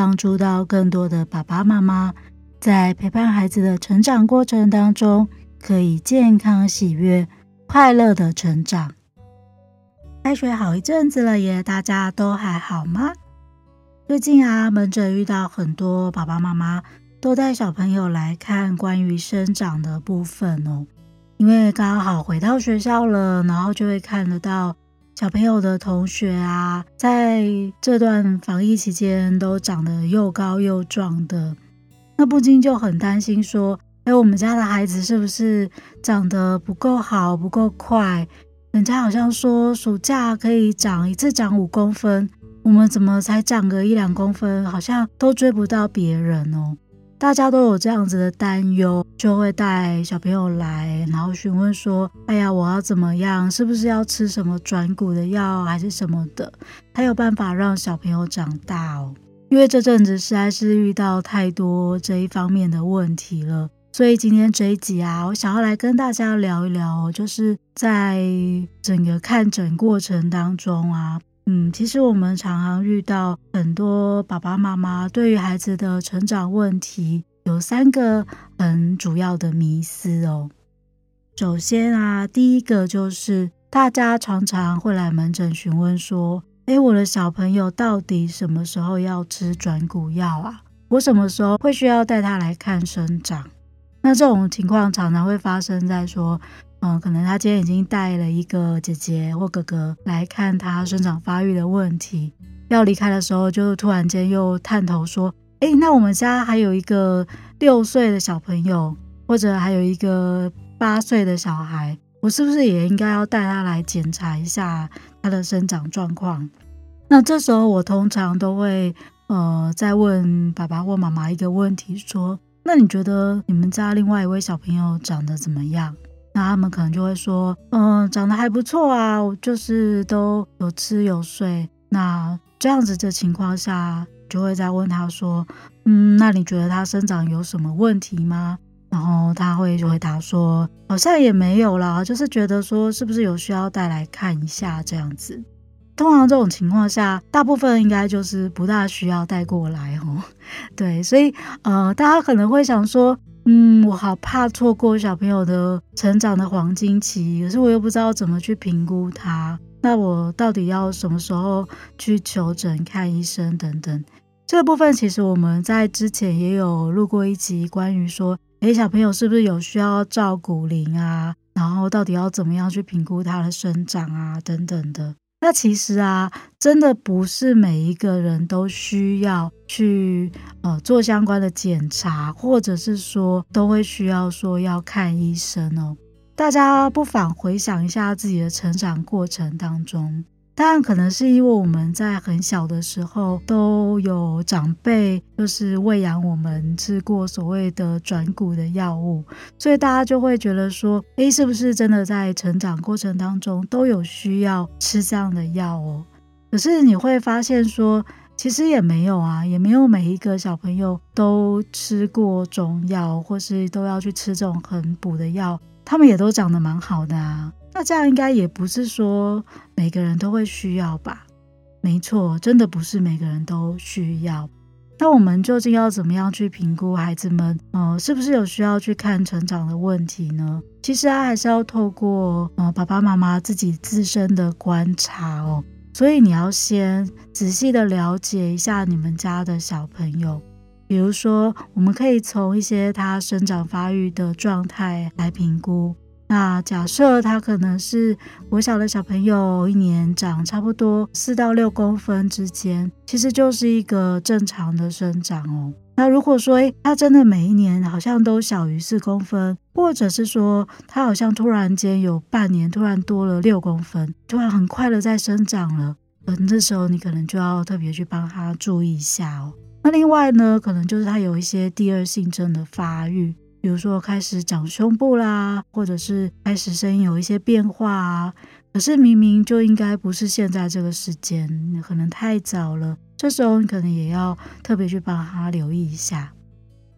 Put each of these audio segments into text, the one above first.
帮助到更多的爸爸妈妈，在陪伴孩子的成长过程当中，可以健康、喜悦、快乐的成长。开学好一阵子了耶，大家都还好吗？最近啊，门诊遇到很多爸爸妈妈都带小朋友来看关于生长的部分哦，因为刚好回到学校了，然后就会看得到小朋友的同学啊，在这段防疫期间都长得又高又壮的，那不禁就很担心说，哎，我们家的孩子是不是长得不够好，不够快？人家好像说暑假可以长一次长五公分。我们怎么才长个一两公分，好像都追不到别人哦？大家都有这样子的担忧，就会带小朋友来，然后询问说：“哎呀，我要怎么样？是不是要吃什么转骨的药，还是什么的？才有办法让小朋友长大哦？”因为这阵子实在是遇到太多这一方面的问题了，所以今天这一集啊，我想要来跟大家聊一聊，就是在整个看诊过程当中啊。嗯，其实我们常常遇到很多爸爸妈妈对于孩子的成长问题，有三个很主要的迷思哦。首先啊，第一个就是大家常常会来门诊询问说：“诶，我的小朋友到底什么时候要吃转骨药啊？我什么时候会需要带他来看生长？”那这种情况常常会发生在说。嗯，可能他今天已经带了一个姐姐或哥哥来看他生长发育的问题，要离开的时候，就突然间又探头说：“诶，那我们家还有一个六岁的小朋友，或者还有一个八岁的小孩，我是不是也应该要带他来检查一下他的生长状况？”那这时候我通常都会呃再问爸爸或妈妈一个问题，说：“那你觉得你们家另外一位小朋友长得怎么样？”那他们可能就会说，嗯，长得还不错啊，就是都有吃有睡。那这样子的情况下，就会再问他说，嗯，那你觉得他生长有什么问题吗？然后他会回答说，好像也没有啦，就是觉得说是不是有需要带来看一下这样子。通常这种情况下，大部分应该就是不大需要带过来哦。对，所以呃，大家可能会想说。嗯，我好怕错过小朋友的成长的黄金期，可是我又不知道怎么去评估他。那我到底要什么时候去求诊、看医生等等？这个部分其实我们在之前也有录过一集，关于说，诶，小朋友是不是有需要照骨龄啊？然后到底要怎么样去评估他的生长啊？等等的。那其实啊，真的不是每一个人都需要去呃做相关的检查，或者是说都会需要说要看医生哦。大家不妨回想一下自己的成长过程当中。当然，可能是因为我们在很小的时候都有长辈，就是喂养我们吃过所谓的转骨的药物，所以大家就会觉得说，诶，是不是真的在成长过程当中都有需要吃这样的药哦？可是你会发现说，其实也没有啊，也没有每一个小朋友都吃过中药，或是都要去吃这种很补的药，他们也都长得蛮好的啊。那这样应该也不是说每个人都会需要吧？没错，真的不是每个人都需要。那我们究竟要怎么样去评估孩子们，呃，是不是有需要去看成长的问题呢？其实啊，还是要透过呃爸爸妈妈自己自身的观察哦。所以你要先仔细的了解一下你们家的小朋友，比如说，我们可以从一些他生长发育的状态来评估。那假设他可能是我小的小朋友，一年长差不多四到六公分之间，其实就是一个正常的生长哦。那如果说，诶，他真的每一年好像都小于四公分，或者是说他好像突然间有半年突然多了六公分，突然很快的在生长了，嗯，这时候你可能就要特别去帮他注意一下哦。那另外呢，可能就是他有一些第二性征的发育，比如说开始长胸部啦，或者是开始声音有一些变化啊。可是明明就应该不是现在这个时间，可能太早了。这时候你可能也要特别去帮他留意一下。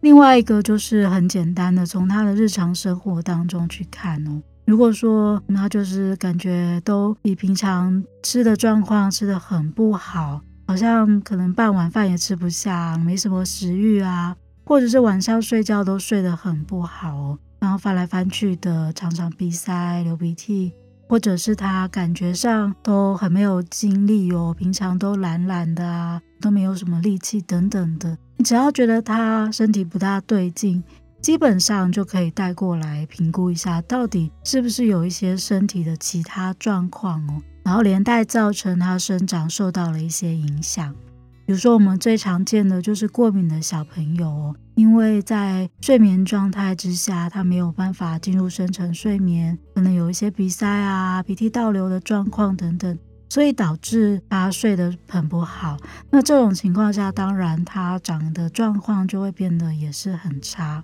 另外一个就是很简单的，从他的日常生活当中去看哦。如果说他就是感觉都比平常吃的状况吃得很不好，好像可能半碗饭也吃不下，没什么食欲啊，或者是晚上睡觉都睡得很不好哦，然后翻来翻去的，常常鼻塞、流鼻涕。或者是他感觉上都很没有精力哦，平常都懒懒的啊，都没有什么力气等等的。你只要觉得他身体不大对劲，基本上就可以带过来评估一下，到底是不是有一些身体的其他状况哦，然后连带造成他生长受到了一些影响。比如说，我们最常见的就是过敏的小朋友哦，因为在睡眠状态之下，他没有办法进入深层睡眠，可能有一些鼻塞啊、鼻涕倒流的状况等等，所以导致他睡得很不好。那这种情况下，当然他长的状况就会变得也是很差。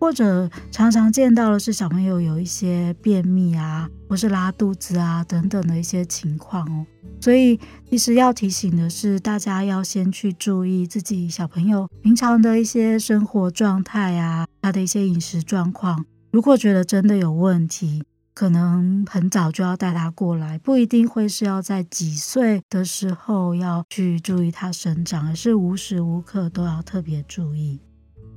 或者常常见到的是小朋友有一些便秘啊，或是拉肚子啊等等的一些情况哦。所以其实要提醒的是，大家要先去注意自己小朋友平常的一些生活状态啊，他的一些饮食状况。如果觉得真的有问题，可能很早就要带他过来，不一定会是要在几岁的时候要去注意他生长，而是无时无刻都要特别注意。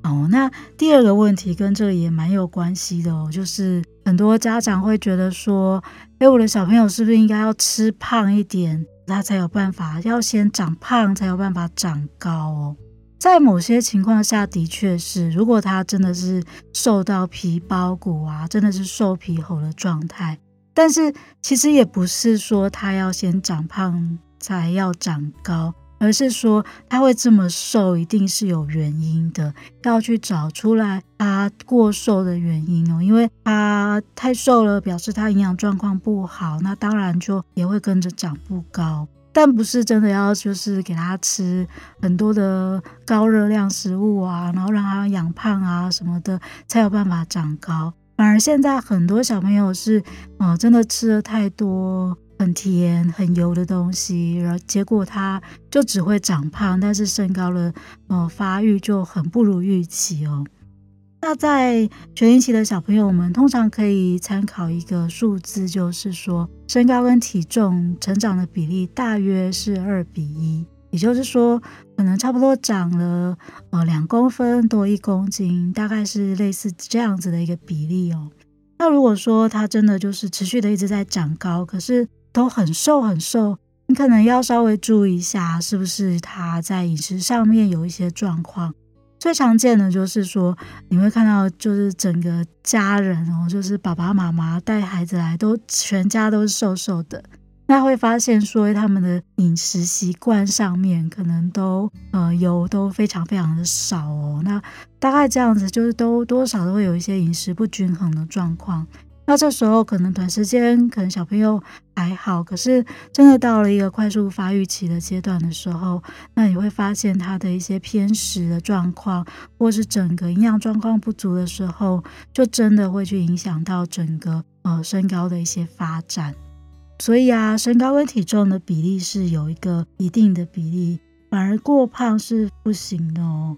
哦，那第二个问题跟这个也蛮有关系的哦，就是很多家长会觉得说，诶，我的小朋友是不是应该要吃胖一点，他才有办法，要先长胖才有办法长高哦？在某些情况下的确是，如果他真的是瘦到皮包骨啊，真的是瘦皮猴的状态，但是其实也不是说他要先长胖才要长高。而是说他会这么瘦，一定是有原因的，要去找出来他过瘦的原因哦。因为他太瘦了，表示他营养状况不好，那当然就也会跟着长不高。但不是真的要就是给他吃很多的高热量食物啊，然后让他养胖啊什么的，才有办法长高。反而现在很多小朋友是，呃，真的吃了太多。很甜、很油的东西，然后结果他就只会长胖，但是身高的呃发育就很不如预期哦。那在全龄期的小朋友们，通常可以参考一个数字，就是说身高跟体重成长的比例大约是二比一，也就是说可能差不多长了呃两公分多一公斤，大概是类似这样子的一个比例哦。那如果说他真的就是持续的一直在长高，可是都很瘦很瘦，你可能要稍微注意一下，是不是他在饮食上面有一些状况。最常见的就是说，你会看到就是整个家人哦，就是爸爸妈妈带孩子来，都全家都是瘦瘦的。那会发现说，他们的饮食习惯上面可能都呃油都非常非常的少哦。那大概这样子，就是都多少都会有一些饮食不均衡的状况。那这时候可能短时间可能小朋友还好，可是真的到了一个快速发育期的阶段的时候，那你会发现他的一些偏食的状况，或是整个营养状况不足的时候，就真的会去影响到整个呃身高的一些发展。所以啊，身高跟体重的比例是有一个一定的比例，反而过胖是不行的哦。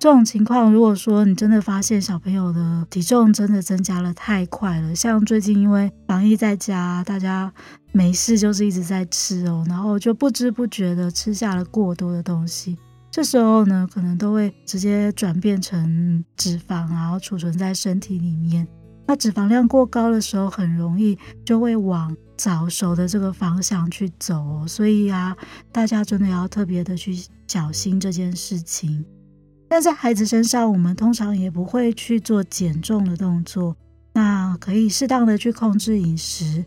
这种情况，如果说你真的发现小朋友的体重真的增加了太快了，像最近因为防疫在家，大家没事就是一直在吃哦，然后就不知不觉的吃下了过多的东西，这时候呢，可能都会直接转变成脂肪，然后储存在身体里面。那脂肪量过高的时候，很容易就会往早熟的这个方向去走哦，所以啊，大家真的要特别的去小心这件事情。但在孩子身上，我们通常也不会去做减重的动作，那可以适当的去控制饮食。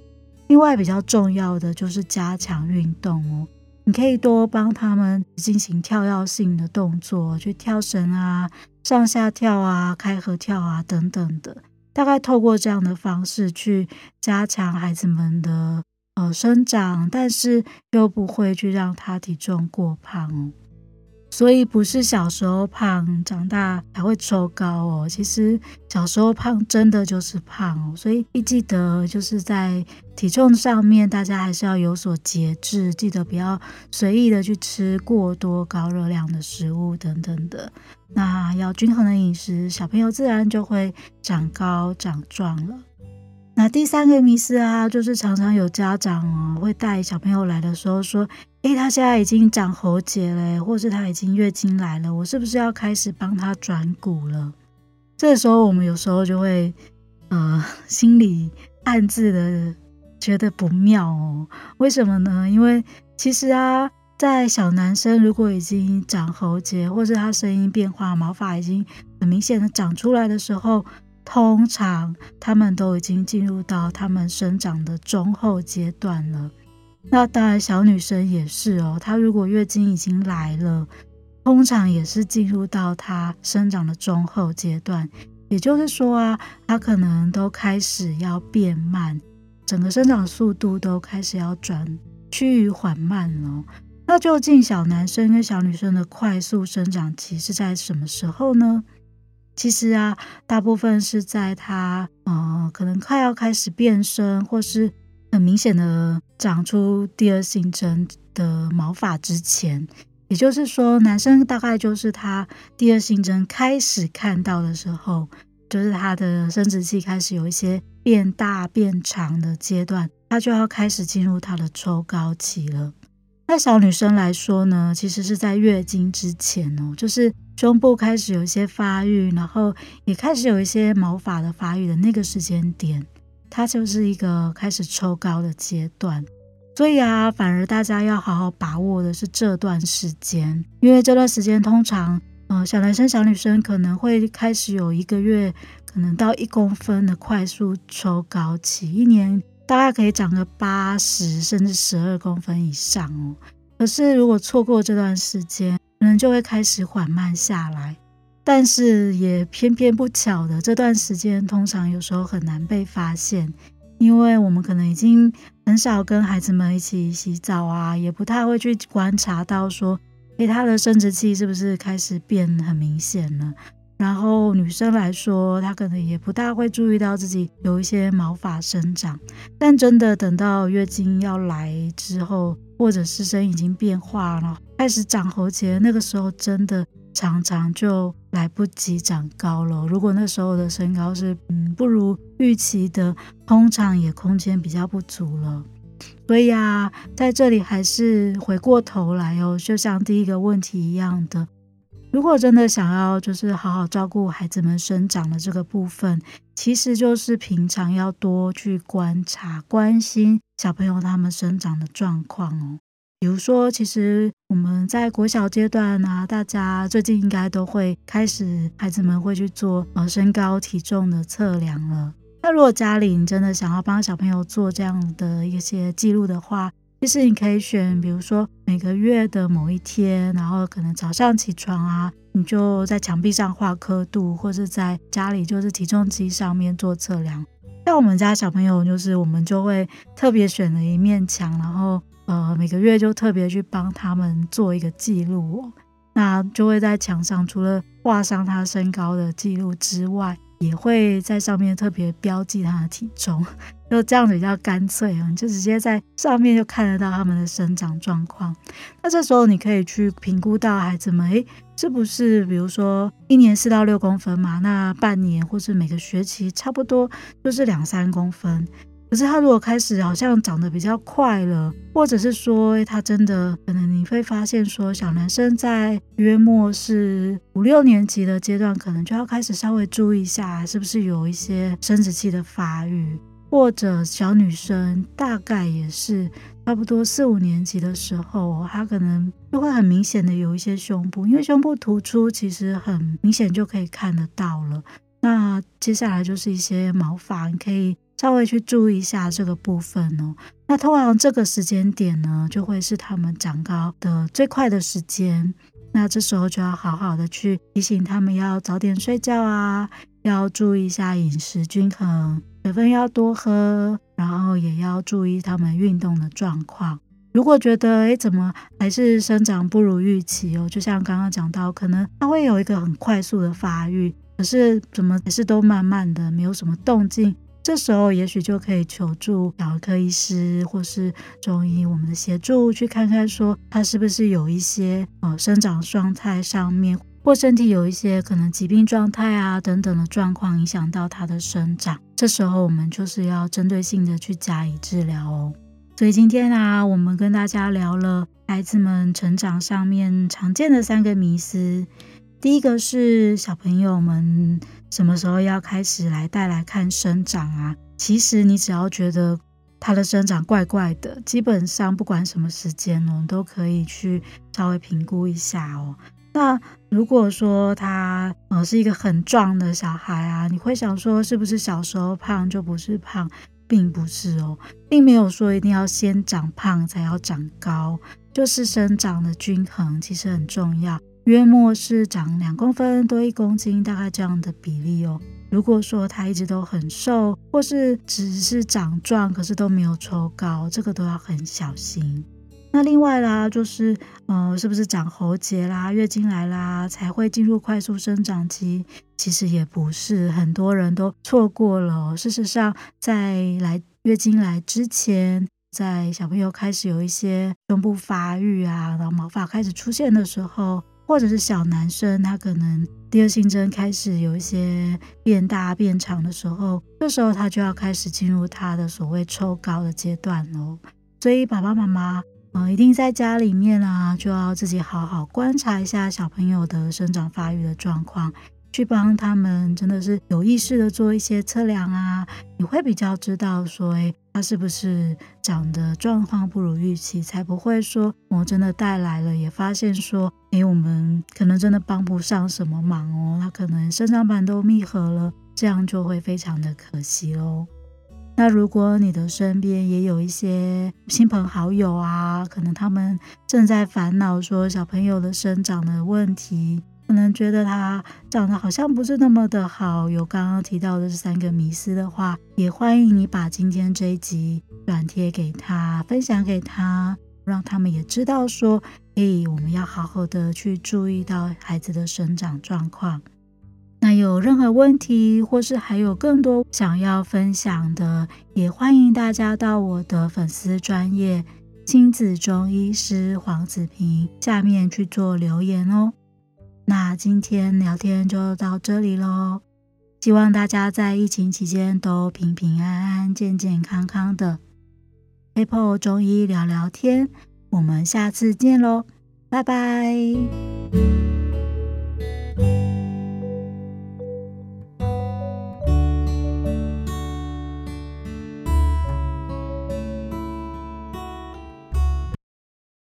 另外，比较重要的就是加强运动哦。你可以多帮他们进行跳跃性的动作，去跳绳啊、上下跳啊、开合跳啊等等的。大概透过这样的方式去加强孩子们的呃生长，但是又不会去让他体重过胖哦。所以不是小时候胖，长大才会抽高哦。其实小时候胖真的就是胖哦。所以记得就是在体重上面，大家还是要有所节制，记得不要随意的去吃过多高热量的食物等等的。那要均衡的饮食，小朋友自然就会长高长壮了。那第三个迷思啊，就是常常有家长哦会带小朋友来的时候说。诶，他现在已经长喉结了，或是他已经月经来了，我是不是要开始帮他转骨了？这个时候，我们有时候就会，呃，心里暗自的觉得不妙哦。为什么呢？因为其实啊，在小男生如果已经长喉结，或是他声音变化、毛发已经很明显的长出来的时候，通常他们都已经进入到他们生长的中后阶段了。那当然，小女生也是哦。她如果月经已经来了，通常也是进入到她生长的中后阶段。也就是说啊，她可能都开始要变慢，整个生长速度都开始要转趋于缓慢了。那究竟小男生跟小女生的快速生长期是在什么时候呢？其实啊，大部分是在他呃，可能快要开始变声，或是。很明显的长出第二性征的毛发之前，也就是说，男生大概就是他第二性征开始看到的时候，就是他的生殖器开始有一些变大变长的阶段，他就要开始进入他的抽高期了。那小女生来说呢，其实是在月经之前哦，就是胸部开始有一些发育，然后也开始有一些毛发的发育的那个时间点。它就是一个开始抽高的阶段，所以啊，反而大家要好好把握的是这段时间，因为这段时间通常，呃，小男生、小女生可能会开始有一个月，可能到一公分的快速抽高期，一年大概可以长个八十甚至十二公分以上哦。可是如果错过这段时间，可能就会开始缓慢下来。但是也偏偏不巧的，这段时间通常有时候很难被发现，因为我们可能已经很少跟孩子们一起洗澡啊，也不太会去观察到说，诶，他的生殖器是不是开始变很明显了。然后女生来说，她可能也不大会注意到自己有一些毛发生长，但真的等到月经要来之后，或者是声音已经变化了，开始长喉结，那个时候真的。常常就来不及长高了。如果那时候的身高是嗯不如预期的，通常也空间比较不足了。所以啊，在这里还是回过头来哦，就像第一个问题一样的，如果真的想要就是好好照顾孩子们生长的这个部分，其实就是平常要多去观察、关心小朋友他们生长的状况哦。比如说，其实我们在国小阶段啊，大家最近应该都会开始，孩子们会去做呃身高体重的测量了。那如果家里你真的想要帮小朋友做这样的一些记录的话，其实你可以选，比如说每个月的某一天，然后可能早上起床啊，你就在墙壁上画刻度，或者在家里就是体重机上面做测量。像我们家小朋友，就是我们就会特别选了一面墙，然后。呃，每个月就特别去帮他们做一个记录，那就会在墙上除了画上他身高的记录之外，也会在上面特别标记他的体重，就这样子比较干脆啊，你就直接在上面就看得到他们的生长状况。那这时候你可以去评估到孩子们，诶，是不是比如说一年四到六公分嘛？那半年或是每个学期差不多就是两三公分。可是他如果开始好像长得比较快了，或者是说他真的可能你会发现说小男生在约莫是五六年级的阶段，可能就要开始稍微注意一下，是不是有一些生殖器的发育，或者小女生大概也是差不多四五年级的时候，他可能就会很明显的有一些胸部，因为胸部突出其实很明显就可以看得到了。那接下来就是一些毛发，你可以。稍微去注意一下这个部分哦。那通常这个时间点呢，就会是他们长高的最快的时间。那这时候就要好好的去提醒他们要早点睡觉啊，要注意一下饮食均衡，水分要多喝，然后也要注意他们运动的状况。如果觉得诶，怎么还是生长不如预期哦，就像刚刚讲到，可能它会有一个很快速的发育，可是怎么还是都慢慢的，没有什么动静。这时候也许就可以求助小儿科医师或是中医我们的协助，去看看说他是不是有一些呃生长状态上面或身体有一些可能疾病状态啊等等的状况影响到他的生长。这时候我们就是要针对性的去加以治疗哦。所以今天啊，我们跟大家聊了孩子们成长上面常见的三个迷思。第一个是小朋友们什么时候要开始来带来看生长啊？其实你只要觉得他的生长怪怪的，基本上不管什么时间，我们都可以去稍微评估一下哦。那如果说他呃是一个很壮的小孩啊，你会想说是不是小时候胖就不是胖，并不是哦，并没有说一定要先长胖才要长高，就是生长的均衡其实很重要。约莫是长两公分多一公斤，大概这样的比例哦。如果说他一直都很瘦，或是只是长壮，可是都没有抽高，这个都要很小心。那另外啦，就是呃，是不是长喉结啦、月经来啦才会进入快速生长期？其实也不是，很多人都错过了。事实上，在来月经来之前，在小朋友开始有一些胸部发育啊，然后毛发开始出现的时候。或者是小男生，他可能第二性征开始有一些变大变长的时候，这时候他就要开始进入他的所谓抽高的阶段喽。所以爸爸妈妈，嗯、呃，一定在家里面啊，就要自己好好观察一下小朋友的生长发育的状况。去帮他们真的是有意识的做一些测量啊，你会比较知道说，诶，他是不是长得状况不如预期，才不会说我真的带来了，也发现说，诶，我们可能真的帮不上什么忙哦，他可能生长板都闭合了，这样就会非常的可惜喽。那如果你的身边也有一些亲朋好友啊，可能他们正在烦恼说小朋友的生长的问题。可能觉得他长得好像不是那么的好，有刚刚提到的这三个迷思的话，也欢迎你把今天这一集转贴给他，分享给他，让他们也知道说，诶，我们要好好的去注意到孩子的生长状况。那有任何问题，或是还有更多想要分享的，也欢迎大家到我的粉丝专业亲子中医师黄子平下面去做留言哦。那今天聊天就到这里喽，希望大家在疫情期间都平平安安、健健康康的。Apple 中医聊聊天，我们下次见喽，拜拜。